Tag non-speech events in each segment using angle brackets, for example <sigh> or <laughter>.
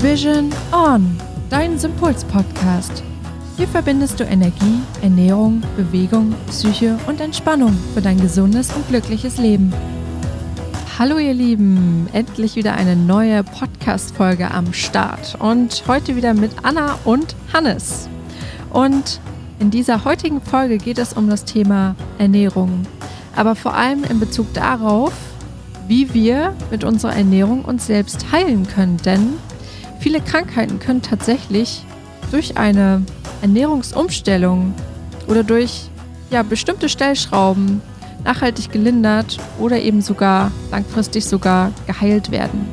Vision On, dein Sympuls-Podcast. Hier verbindest du Energie, Ernährung, Bewegung, Psyche und Entspannung für dein gesundes und glückliches Leben. Hallo ihr Lieben, endlich wieder eine neue Podcast-Folge am Start und heute wieder mit Anna und Hannes. Und in dieser heutigen Folge geht es um das Thema Ernährung, aber vor allem in Bezug darauf, wie wir mit unserer Ernährung uns selbst heilen können, denn viele Krankheiten können tatsächlich durch eine Ernährungsumstellung oder durch ja, bestimmte Stellschrauben nachhaltig gelindert oder eben sogar langfristig sogar geheilt werden.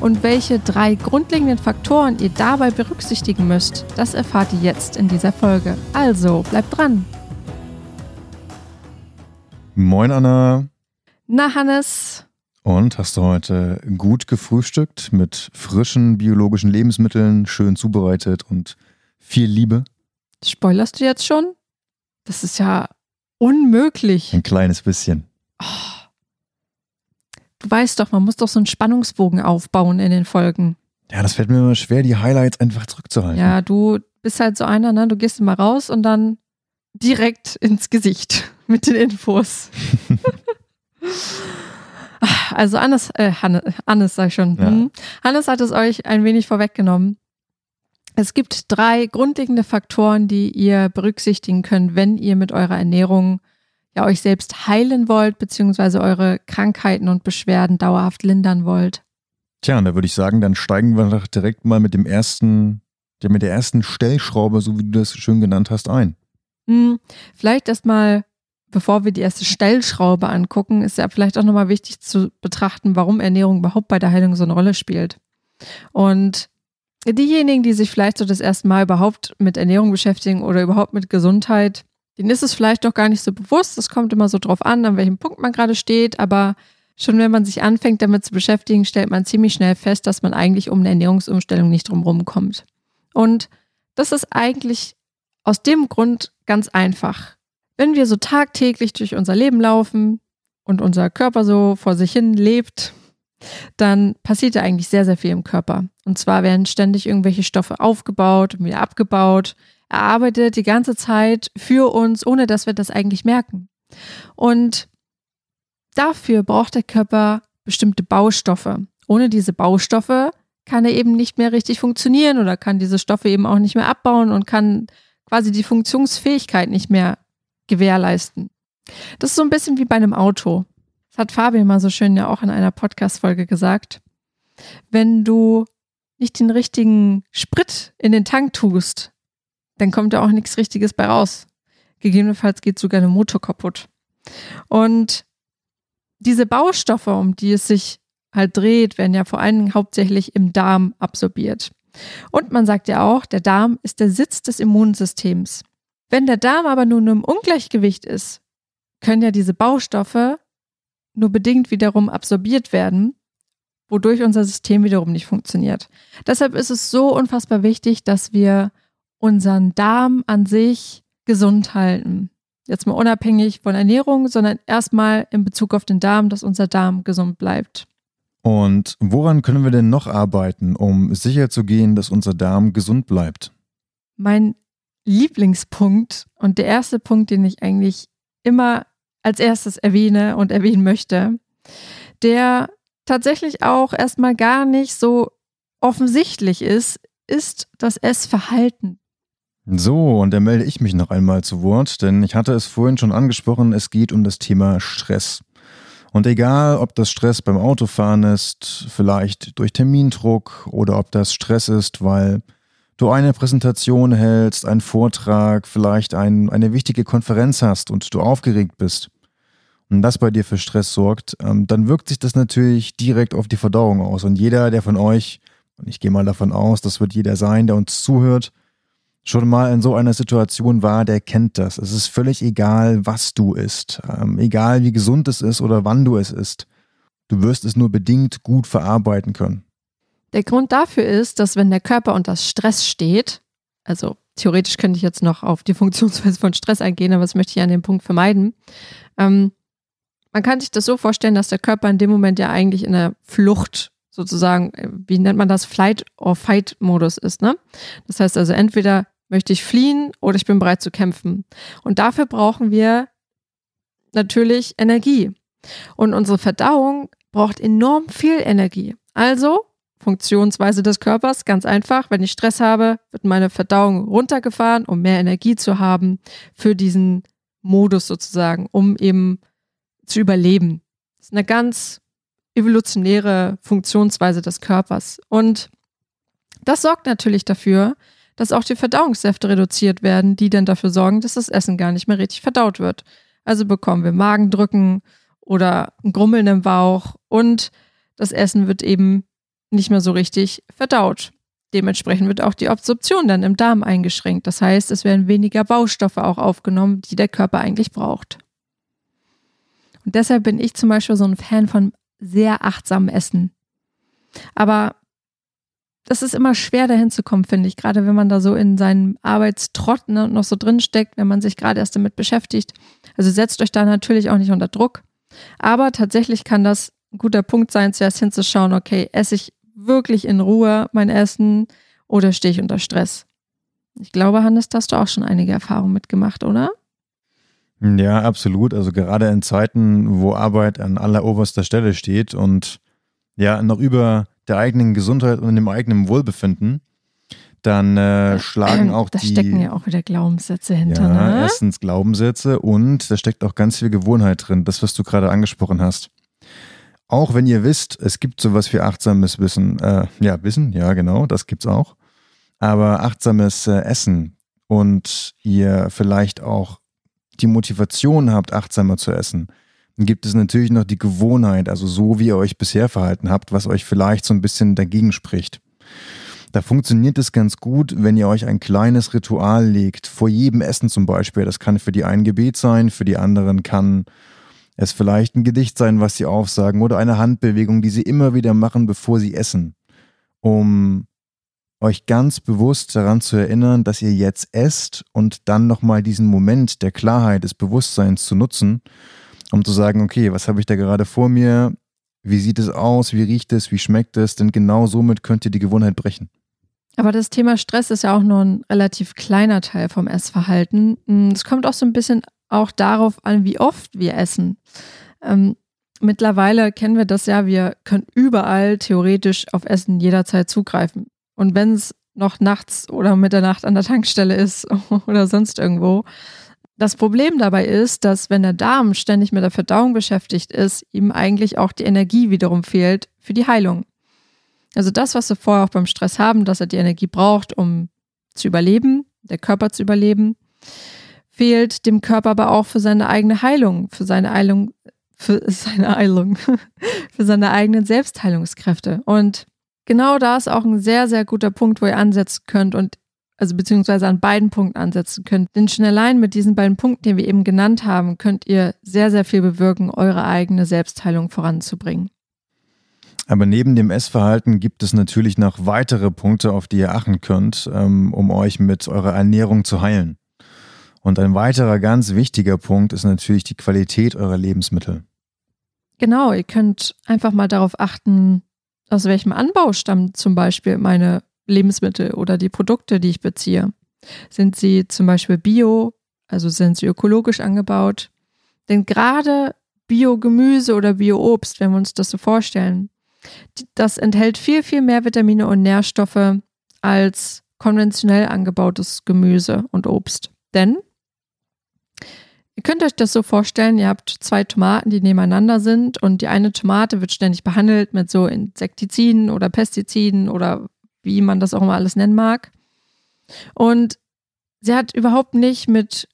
Und welche drei grundlegenden Faktoren ihr dabei berücksichtigen müsst, das erfahrt ihr jetzt in dieser Folge. Also bleibt dran. Moin Anna. Na Hannes. Und hast du heute gut gefrühstückt mit frischen biologischen Lebensmitteln, schön zubereitet und viel Liebe? Spoilerst du jetzt schon? Das ist ja unmöglich. Ein kleines bisschen. Oh. Du weißt doch, man muss doch so einen Spannungsbogen aufbauen in den Folgen. Ja, das fällt mir immer schwer, die Highlights einfach zurückzuhalten. Ja, du bist halt so einer, ne? Du gehst immer raus und dann direkt ins Gesicht <laughs> mit den Infos. <laughs> also Hannes, äh, Hannes, Hannes sag ich schon. Ja. Hm. Hannes hat es euch ein wenig vorweggenommen. Es gibt drei grundlegende Faktoren, die ihr berücksichtigen könnt, wenn ihr mit eurer Ernährung ja euch selbst heilen wollt, beziehungsweise eure Krankheiten und Beschwerden dauerhaft lindern wollt. Tja, und da würde ich sagen, dann steigen wir doch direkt mal mit dem ersten, ja, mit der ersten Stellschraube, so wie du das schön genannt hast, ein. Hm, vielleicht erstmal, bevor wir die erste Stellschraube angucken, ist ja vielleicht auch nochmal wichtig zu betrachten, warum Ernährung überhaupt bei der Heilung so eine Rolle spielt. Und diejenigen, die sich vielleicht so das erste Mal überhaupt mit Ernährung beschäftigen oder überhaupt mit Gesundheit, denen ist es vielleicht doch gar nicht so bewusst. Es kommt immer so drauf an, an welchem Punkt man gerade steht. Aber schon wenn man sich anfängt, damit zu beschäftigen, stellt man ziemlich schnell fest, dass man eigentlich um eine Ernährungsumstellung nicht drumherum kommt. Und das ist eigentlich aus dem Grund ganz einfach. Wenn wir so tagtäglich durch unser Leben laufen und unser Körper so vor sich hin lebt, dann passiert ja eigentlich sehr, sehr viel im Körper. Und zwar werden ständig irgendwelche Stoffe aufgebaut und wieder abgebaut. Er arbeitet die ganze Zeit für uns, ohne dass wir das eigentlich merken. Und dafür braucht der Körper bestimmte Baustoffe. Ohne diese Baustoffe kann er eben nicht mehr richtig funktionieren oder kann diese Stoffe eben auch nicht mehr abbauen und kann quasi die Funktionsfähigkeit nicht mehr gewährleisten. Das ist so ein bisschen wie bei einem Auto. Das hat Fabian mal so schön ja auch in einer Podcast-Folge gesagt. Wenn du nicht den richtigen Sprit in den Tank tust, dann kommt da auch nichts Richtiges bei raus. Gegebenenfalls geht sogar der Motor kaputt. Und diese Baustoffe, um die es sich halt dreht, werden ja vor allem hauptsächlich im Darm absorbiert. Und man sagt ja auch, der Darm ist der Sitz des Immunsystems. Wenn der Darm aber nun im Ungleichgewicht ist, können ja diese Baustoffe nur bedingt wiederum absorbiert werden, wodurch unser System wiederum nicht funktioniert. Deshalb ist es so unfassbar wichtig, dass wir unseren Darm an sich gesund halten. Jetzt mal unabhängig von Ernährung, sondern erstmal in Bezug auf den Darm, dass unser Darm gesund bleibt. Und woran können wir denn noch arbeiten, um sicherzugehen, dass unser Darm gesund bleibt? Mein Lieblingspunkt und der erste Punkt, den ich eigentlich immer als erstes erwähne und erwähnen möchte, der tatsächlich auch erstmal gar nicht so offensichtlich ist, ist das Essverhalten. So, und da melde ich mich noch einmal zu Wort, denn ich hatte es vorhin schon angesprochen, es geht um das Thema Stress. Und egal, ob das Stress beim Autofahren ist, vielleicht durch Termindruck oder ob das Stress ist, weil du eine Präsentation hältst, einen Vortrag, vielleicht ein, eine wichtige Konferenz hast und du aufgeregt bist und das bei dir für Stress sorgt, ähm, dann wirkt sich das natürlich direkt auf die Verdauung aus. Und jeder, der von euch, und ich gehe mal davon aus, das wird jeder sein, der uns zuhört, schon mal in so einer Situation war, der kennt das. Es ist völlig egal, was du isst, ähm, egal wie gesund es ist oder wann du es isst. Du wirst es nur bedingt gut verarbeiten können. Der Grund dafür ist, dass wenn der Körper unter Stress steht, also theoretisch könnte ich jetzt noch auf die <laughs> Funktionsweise von Stress eingehen, aber das möchte ich an dem Punkt vermeiden. Ähm, man kann sich das so vorstellen, dass der Körper in dem Moment ja eigentlich in der Flucht sozusagen, äh, wie nennt man das, Flight- or Fight-Modus ist. Ne? Das heißt also, entweder möchte ich fliehen oder ich bin bereit zu kämpfen. Und dafür brauchen wir natürlich Energie. Und unsere Verdauung braucht enorm viel Energie. Also Funktionsweise des Körpers, ganz einfach. Wenn ich Stress habe, wird meine Verdauung runtergefahren, um mehr Energie zu haben für diesen Modus sozusagen, um eben zu überleben. Das ist eine ganz evolutionäre Funktionsweise des Körpers. Und das sorgt natürlich dafür, dass auch die Verdauungssäfte reduziert werden, die dann dafür sorgen, dass das Essen gar nicht mehr richtig verdaut wird. Also bekommen wir Magendrücken oder ein Grummeln im Bauch und das Essen wird eben nicht mehr so richtig verdaut. Dementsprechend wird auch die Absorption dann im Darm eingeschränkt. Das heißt, es werden weniger Baustoffe auch aufgenommen, die der Körper eigentlich braucht. Und deshalb bin ich zum Beispiel so ein Fan von sehr achtsamem Essen. Aber das ist immer schwer dahin zu kommen, finde ich, gerade wenn man da so in seinem Arbeitstrott ne, noch so drin steckt, wenn man sich gerade erst damit beschäftigt. Also setzt euch da natürlich auch nicht unter Druck. Aber tatsächlich kann das ein guter Punkt sein, zuerst hinzuschauen, okay, esse ich wirklich in Ruhe mein Essen oder stehe ich unter Stress? Ich glaube, Hannes, da hast du auch schon einige Erfahrungen mitgemacht, oder? Ja, absolut. Also gerade in Zeiten, wo Arbeit an alleroberster Stelle steht und ja noch über der eigenen Gesundheit und dem eigenen Wohlbefinden, dann äh, schlagen <clears throat> auch da die. Da stecken ja auch wieder Glaubenssätze hinter. Ja, ne? erstens Glaubenssätze und da steckt auch ganz viel Gewohnheit drin, das, was du gerade angesprochen hast. Auch wenn ihr wisst, es gibt sowas wie achtsames Wissen, äh, ja, Wissen, ja, genau, das gibt's auch. Aber achtsames äh, Essen und ihr vielleicht auch die Motivation habt, achtsamer zu essen, dann gibt es natürlich noch die Gewohnheit, also so wie ihr euch bisher verhalten habt, was euch vielleicht so ein bisschen dagegen spricht. Da funktioniert es ganz gut, wenn ihr euch ein kleines Ritual legt, vor jedem Essen zum Beispiel. Das kann für die einen Gebet sein, für die anderen kann es vielleicht ein Gedicht sein, was sie aufsagen oder eine Handbewegung, die sie immer wieder machen, bevor sie essen, um euch ganz bewusst daran zu erinnern, dass ihr jetzt esst und dann nochmal diesen Moment der Klarheit, des Bewusstseins zu nutzen, um zu sagen, okay, was habe ich da gerade vor mir? Wie sieht es aus? Wie riecht es? Wie schmeckt es? Denn genau somit könnt ihr die Gewohnheit brechen. Aber das Thema Stress ist ja auch nur ein relativ kleiner Teil vom Essverhalten. Es kommt auch so ein bisschen auch darauf an, wie oft wir essen. Ähm, mittlerweile kennen wir das ja, wir können überall theoretisch auf Essen jederzeit zugreifen. Und wenn es noch nachts oder Mitternacht an der Tankstelle ist <laughs> oder sonst irgendwo. Das Problem dabei ist, dass wenn der Darm ständig mit der Verdauung beschäftigt ist, ihm eigentlich auch die Energie wiederum fehlt für die Heilung. Also das, was wir vorher auch beim Stress haben, dass er die Energie braucht, um zu überleben, der Körper zu überleben, fehlt dem Körper aber auch für seine eigene Heilung, für seine Heilung, für seine Heilung, <laughs> für seine eigenen Selbstheilungskräfte. Und genau da ist auch ein sehr, sehr guter Punkt, wo ihr ansetzen könnt und also beziehungsweise an beiden Punkten ansetzen könnt. Denn schon allein mit diesen beiden Punkten, die wir eben genannt haben, könnt ihr sehr, sehr viel bewirken, eure eigene Selbstheilung voranzubringen. Aber neben dem Essverhalten gibt es natürlich noch weitere Punkte, auf die ihr achten könnt, ähm, um euch mit eurer Ernährung zu heilen. Und ein weiterer ganz wichtiger Punkt ist natürlich die Qualität eurer Lebensmittel. Genau, ihr könnt einfach mal darauf achten, aus welchem Anbau stammen zum Beispiel meine Lebensmittel oder die Produkte, die ich beziehe. Sind sie zum Beispiel bio, also sind sie ökologisch angebaut? Denn gerade Biogemüse oder Bioobst, wenn wir uns das so vorstellen, das enthält viel, viel mehr Vitamine und Nährstoffe als konventionell angebautes Gemüse und Obst. Denn Ihr könnt euch das so vorstellen, ihr habt zwei Tomaten, die nebeneinander sind und die eine Tomate wird ständig behandelt mit so Insektiziden oder Pestiziden oder wie man das auch immer alles nennen mag. Und sie hat überhaupt nicht mit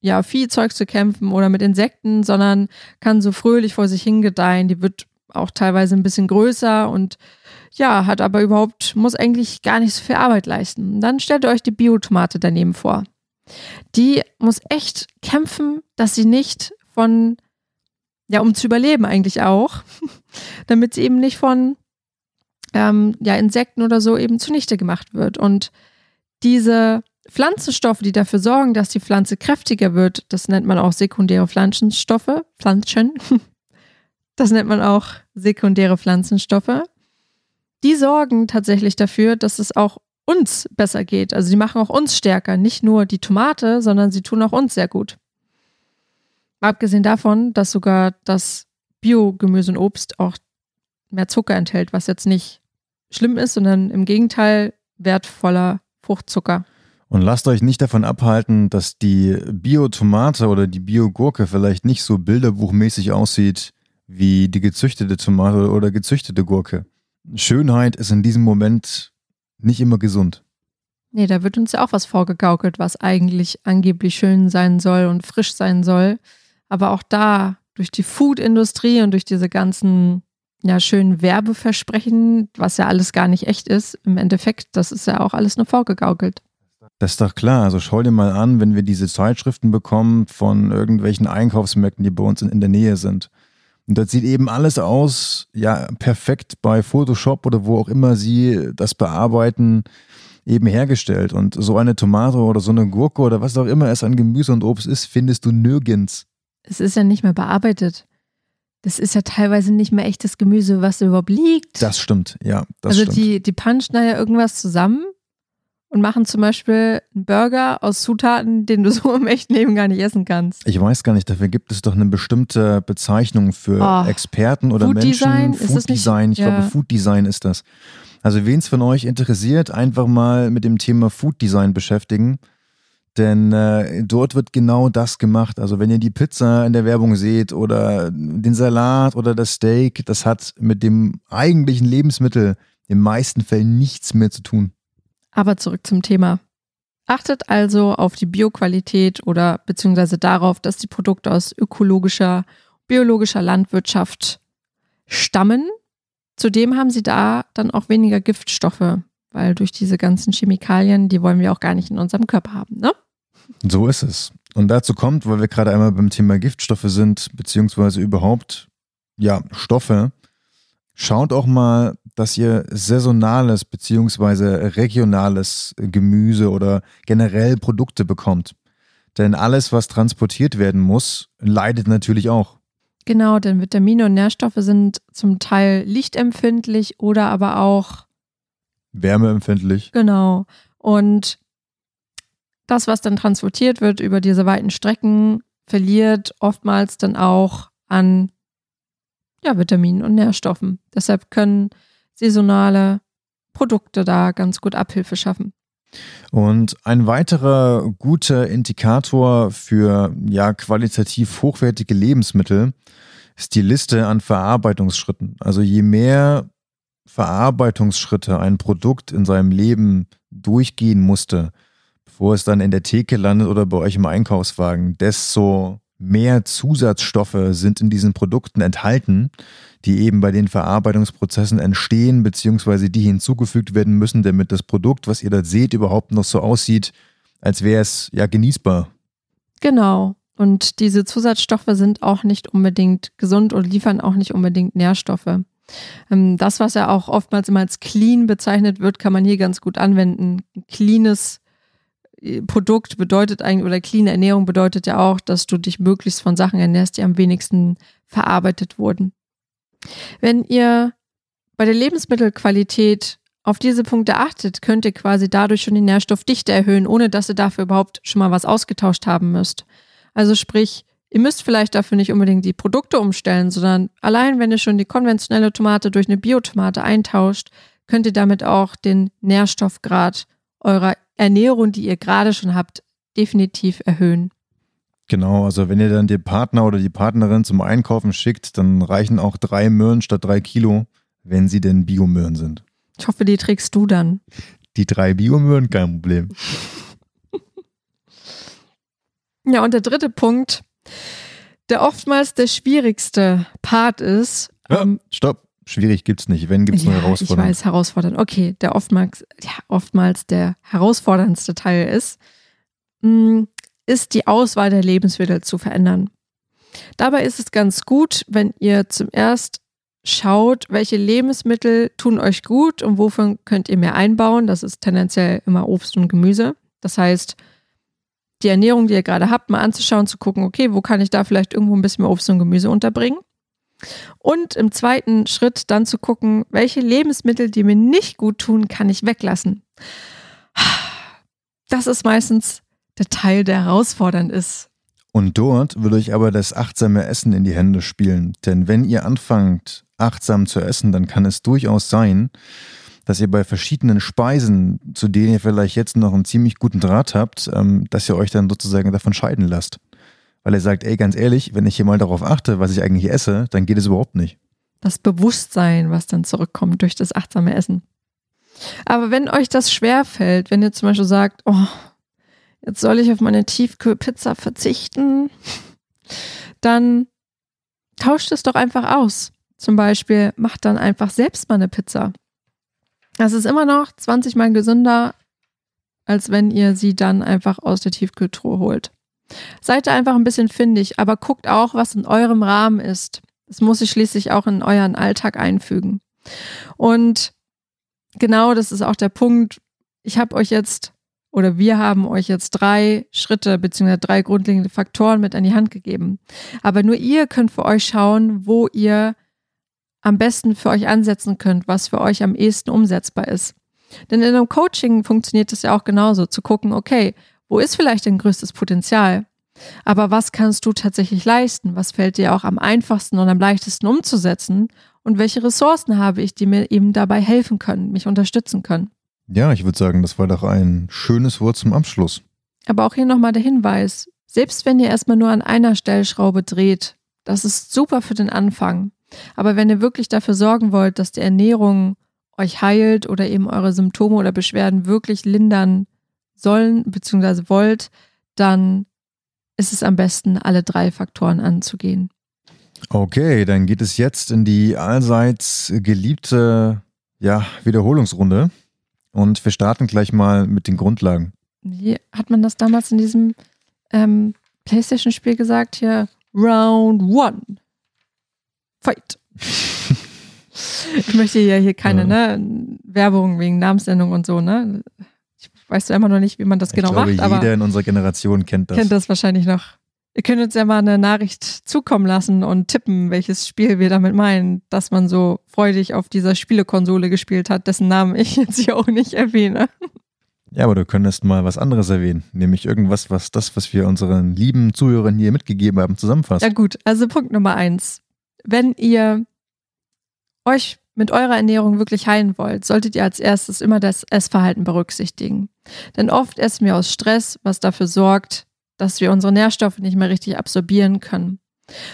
ja, Viehzeug zu kämpfen oder mit Insekten, sondern kann so fröhlich vor sich hingedeihen. Die wird auch teilweise ein bisschen größer und ja, hat aber überhaupt, muss eigentlich gar nicht so viel Arbeit leisten. Dann stellt ihr euch die Biotomate daneben vor. Die muss echt kämpfen, dass sie nicht von, ja, um zu überleben eigentlich auch, <laughs> damit sie eben nicht von ähm, ja, Insekten oder so eben zunichte gemacht wird. Und diese Pflanzenstoffe, die dafür sorgen, dass die Pflanze kräftiger wird, das nennt man auch sekundäre Pflanzenstoffe, Pflanzen. <laughs> Das nennt man auch sekundäre Pflanzenstoffe. die sorgen tatsächlich dafür, dass es auch uns besser geht. Also die machen auch uns stärker. Nicht nur die Tomate, sondern sie tun auch uns sehr gut. Abgesehen davon, dass sogar das Biogemüse und Obst auch mehr Zucker enthält, was jetzt nicht schlimm ist, sondern im Gegenteil wertvoller Fruchtzucker. Und lasst euch nicht davon abhalten, dass die Biotomate oder die Biogurke vielleicht nicht so bilderbuchmäßig aussieht wie die gezüchtete Tomate oder gezüchtete Gurke. Schönheit ist in diesem Moment nicht immer gesund. Nee, da wird uns ja auch was vorgegaukelt, was eigentlich angeblich schön sein soll und frisch sein soll. Aber auch da, durch die Food-Industrie und durch diese ganzen ja, schönen Werbeversprechen, was ja alles gar nicht echt ist, im Endeffekt, das ist ja auch alles nur vorgegaukelt. Das ist doch klar. Also schau dir mal an, wenn wir diese Zeitschriften bekommen von irgendwelchen Einkaufsmärkten, die bei uns in, in der Nähe sind. Und das sieht eben alles aus, ja, perfekt bei Photoshop oder wo auch immer sie das bearbeiten, eben hergestellt. Und so eine Tomate oder so eine Gurke oder was auch immer es an Gemüse und Obst ist, findest du nirgends. Es ist ja nicht mehr bearbeitet. Das ist ja teilweise nicht mehr echtes Gemüse, was überhaupt liegt. Das stimmt, ja. Das also stimmt. die, die punchen da ja irgendwas zusammen und machen zum Beispiel einen Burger aus Zutaten, den du <laughs> so im echten Leben gar nicht essen kannst. Ich weiß gar nicht, dafür gibt es doch eine bestimmte Bezeichnung für Oh, Experten oder Food Menschen. Design? Ist Food Design, ich Ja. glaube Food Design ist das. Also wen es von euch interessiert, einfach mal mit dem Thema Food Design beschäftigen. Denn äh, dort wird genau das gemacht. Also wenn ihr die Pizza in der Werbung seht oder den Salat oder das Steak, das hat mit dem eigentlichen Lebensmittel in den meisten Fällen nichts mehr zu tun. Aber zurück zum Thema. Achtet also auf die Bioqualität oder beziehungsweise darauf, dass die Produkte aus ökologischer, biologischer Landwirtschaft stammen. Zudem haben sie da dann auch weniger Giftstoffe, weil durch diese ganzen Chemikalien, die wollen wir auch gar nicht in unserem Körper haben, ne? So ist es. Und dazu kommt, weil wir gerade einmal beim Thema Giftstoffe sind, beziehungsweise überhaupt, ja, Stoffe, schaut auch mal, dass ihr saisonales beziehungsweise regionales Gemüse oder generell Produkte bekommt. Denn alles, was transportiert werden muss, leidet natürlich auch. Genau, denn Vitamine und Nährstoffe sind zum Teil lichtempfindlich oder aber auch Wärmeempfindlich. Genau. Und das, was dann transportiert wird über diese weiten Strecken, verliert oftmals dann auch an ja, Vitaminen und Nährstoffen. Deshalb können saisonale Produkte da ganz gut Abhilfe schaffen. Und ein weiterer guter Indikator für ja qualitativ hochwertige Lebensmittel ist die Liste an Verarbeitungsschritten. Also je mehr Verarbeitungsschritte ein Produkt in seinem Leben durchgehen musste, bevor es dann in der Theke landet oder bei euch im Einkaufswagen, desto mehr Zusatzstoffe sind in diesen Produkten enthalten, die eben bei den Verarbeitungsprozessen entstehen, beziehungsweise die hinzugefügt werden müssen, damit das Produkt, was ihr da seht, überhaupt noch so aussieht, als wäre es ja genießbar. Genau. Und diese Zusatzstoffe sind auch nicht unbedingt gesund und liefern auch nicht unbedingt Nährstoffe. Ähm, Das, was ja auch oftmals immer als clean bezeichnet wird, kann man hier ganz gut anwenden. Cleanes Produkt bedeutet eigentlich, oder clean Ernährung bedeutet ja auch, dass du dich möglichst von Sachen ernährst, die am wenigsten verarbeitet wurden. Wenn ihr bei der Lebensmittelqualität auf diese Punkte achtet, könnt ihr quasi dadurch schon die Nährstoffdichte erhöhen, ohne dass ihr dafür überhaupt schon mal was ausgetauscht haben müsst. Also sprich, ihr müsst vielleicht dafür nicht unbedingt die Produkte umstellen, sondern allein wenn ihr schon die konventionelle Tomate durch eine Biotomate eintauscht, könnt ihr damit auch den Nährstoffgrad eurer Ernährung, die ihr gerade schon habt, definitiv erhöhen. Genau, also wenn ihr dann den Partner oder die Partnerin zum Einkaufen schickt, dann reichen auch drei Möhren statt drei Kilo, wenn sie denn Biomöhren sind. Ich hoffe, die trägst du dann. Die drei Biomöhren, kein Problem. <laughs> Ja, und der dritte Punkt, der oftmals der schwierigste Part ist. Ja, ähm, stopp, schwierig gibt's nicht. Wenn gibt's nur ja, ich Herausforderungen. weiß, herausfordernd. Okay, der oftmals, ja, oftmals der herausforderndste Teil ist, mh, ist die Auswahl der Lebensmittel zu verändern. Dabei ist es ganz gut, wenn ihr zum erst schaut, welche Lebensmittel tun euch gut und wovon könnt ihr mehr einbauen. Das ist tendenziell immer Obst und Gemüse. Das heißt, die Ernährung, die ihr gerade habt, mal anzuschauen, zu gucken, okay, wo kann ich da vielleicht irgendwo ein bisschen mehr Obst und Gemüse unterbringen? Und im zweiten Schritt dann zu gucken, welche Lebensmittel, die mir nicht gut tun, kann ich weglassen. Das ist meistens der Teil, der herausfordernd ist. Und dort will euch aber das achtsame Essen in die Hände spielen. Denn wenn ihr anfangt, achtsam zu essen, dann kann es durchaus sein, dass ihr bei verschiedenen Speisen, zu denen ihr vielleicht jetzt noch einen ziemlich guten Draht habt, ähm, dass ihr euch dann sozusagen davon scheiden lasst. Weil er sagt, ey, ganz ehrlich, wenn ich hier mal darauf achte, was ich eigentlich esse, dann geht es überhaupt nicht. Das Bewusstsein, was dann zurückkommt durch das achtsame Essen. Aber wenn euch das schwerfällt, wenn ihr zum Beispiel sagt, oh, jetzt soll ich auf meine Tiefkühlpizza verzichten, dann tauscht es doch einfach aus. Zum Beispiel macht dann einfach selbst mal eine Pizza. Das ist immer noch 20 Mal gesünder, als wenn ihr sie dann einfach aus der Tiefkühltruhe holt. Seid da einfach ein bisschen findig, aber guckt auch, was in eurem Rahmen ist. Es muss sich schließlich auch in euren Alltag einfügen. Und genau das ist auch der Punkt. Ich habe euch jetzt oder wir haben euch jetzt drei Schritte bzw. drei grundlegende Faktoren mit an die Hand gegeben. Aber nur ihr könnt für euch schauen, wo ihr am besten für euch ansetzen könnt, was für euch am ehesten umsetzbar ist. Denn in einem Coaching funktioniert es ja auch genauso, zu gucken, okay, wo ist vielleicht dein größtes Potenzial? Aber was kannst du tatsächlich leisten? Was fällt dir auch am einfachsten und am leichtesten umzusetzen? Und welche Ressourcen habe ich, die mir eben dabei helfen können, mich unterstützen können? Ja, ich würde sagen, das war doch ein schönes Wort zum Abschluss. Aber auch hier nochmal der Hinweis, selbst wenn ihr erstmal nur an einer Stellschraube dreht, das ist super für den Anfang. Aber wenn ihr wirklich dafür sorgen wollt, dass die Ernährung euch heilt oder eben eure Symptome oder Beschwerden wirklich lindern sollen bzw. wollt, dann ist es am besten, alle drei Faktoren anzugehen. Okay, dann geht es jetzt in die allseits geliebte ja, Wiederholungsrunde. Und wir starten gleich mal mit den Grundlagen. Wie hat man das damals in diesem ähm, PlayStation-Spiel gesagt? Hier, Round One. Fight. <laughs> ich möchte ja hier keine ja. ne, Werbung wegen Namensnennung und so, ne? Ich weiß ja immer noch nicht, wie man das ich genau glaube, macht. Jeder aber in unserer Generation kennt das. Kennt das wahrscheinlich noch. Ihr könnt uns ja mal eine Nachricht zukommen lassen und tippen, welches Spiel wir damit meinen, dass man so freudig auf dieser Spielekonsole gespielt hat, dessen Namen ich jetzt hier auch nicht erwähne. Ja, aber du könntest mal was anderes erwähnen, nämlich irgendwas, was das, was wir unseren lieben Zuhörern hier mitgegeben haben, zusammenfasst. Ja gut, also Punkt Nummer eins. Wenn ihr euch mit eurer Ernährung wirklich heilen wollt, solltet ihr als erstes immer das Essverhalten berücksichtigen. Denn oft essen wir aus Stress, was dafür sorgt, dass wir unsere Nährstoffe nicht mehr richtig absorbieren können.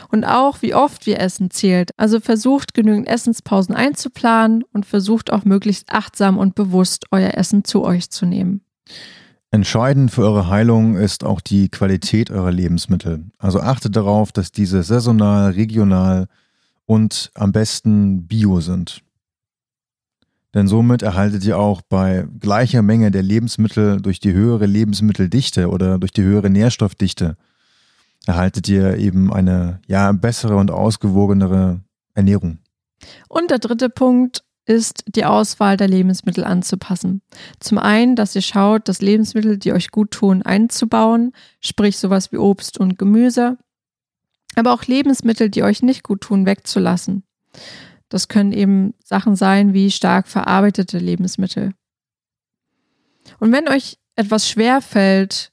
Und auch wie oft wir essen zählt. Also versucht genügend Essenspausen einzuplanen und versucht auch möglichst achtsam und bewusst euer Essen zu euch zu nehmen. Entscheidend für eure Heilung ist auch die Qualität eurer Lebensmittel. Also achtet darauf, dass diese saisonal, regional und am besten bio sind. Denn somit erhaltet ihr auch bei gleicher Menge der Lebensmittel durch die höhere Lebensmitteldichte oder durch die höhere Nährstoffdichte erhaltet ihr eben eine ja bessere und ausgewogenere Ernährung. Und der dritte Punkt ist, die Auswahl der Lebensmittel anzupassen. Zum einen, dass ihr schaut, dass Lebensmittel, die euch gut tun, einzubauen, sprich sowas wie Obst und Gemüse, aber auch Lebensmittel, die euch nicht gut tun, wegzulassen. Das können eben Sachen sein wie stark verarbeitete Lebensmittel. Und wenn euch etwas schwer fällt,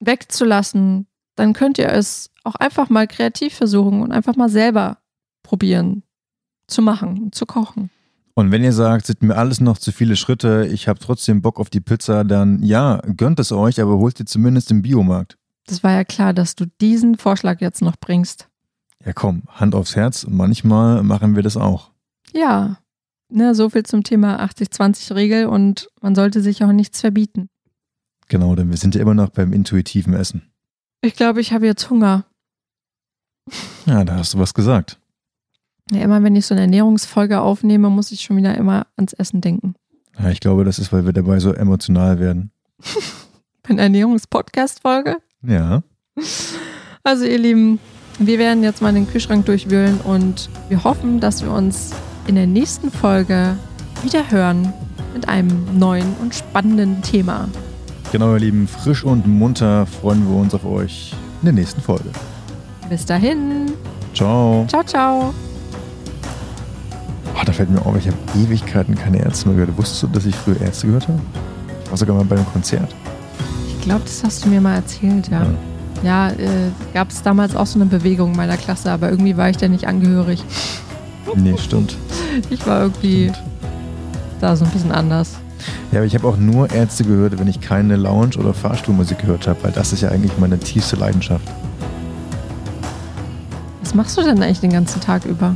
wegzulassen, dann könnt ihr es auch einfach mal kreativ versuchen und einfach mal selber probieren zu machen, zu kochen. Und wenn ihr sagt, sind mir alles noch zu viele Schritte, ich habe trotzdem Bock auf die Pizza, dann ja, gönnt es euch, aber holt ihr zumindest im Biomarkt. Das war ja klar, dass du diesen Vorschlag jetzt noch bringst. Ja, komm, Hand aufs Herz, manchmal machen wir das auch. Ja, ne, so viel zum Thema 80-20-Regel und man sollte sich auch nichts verbieten. Genau, denn wir sind ja immer noch beim intuitiven Essen. Ich glaube, ich habe jetzt Hunger. Ja, da hast du was gesagt. Ja, immer wenn ich so eine Ernährungsfolge aufnehme, muss ich schon wieder immer ans Essen denken. Ja, ich glaube, das ist, weil wir dabei so emotional werden. <laughs> Bei einer Ernährungspodcast-Folge? Ja. Also, ihr Lieben, wir werden jetzt mal den Kühlschrank durchwühlen und wir hoffen, dass wir uns in der nächsten Folge wieder hören mit einem neuen und spannenden Thema. Genau, ihr Lieben, frisch und munter freuen wir uns auf euch in der nächsten Folge. Bis dahin. Ciao. Ciao, ciao. Oh, da fällt mir auf, ich habe Ewigkeiten keine Ärzte mehr gehört. Wusstest du, dass ich früher Ärzte gehört habe? Ich war sogar mal bei einem Konzert. Ich glaube, das hast du mir mal erzählt, ja. Ja, äh, gab es damals auch so eine Bewegung in meiner Klasse, aber irgendwie war ich da nicht angehörig. Nee, stimmt. Ich war irgendwie stimmt. da so ein bisschen anders. Ja, aber ich habe auch nur Ärzte gehört, wenn ich keine Lounge- oder Fahrstuhlmusik gehört habe, weil das ist ja eigentlich meine tiefste Leidenschaft. Was machst du denn eigentlich den ganzen Tag über?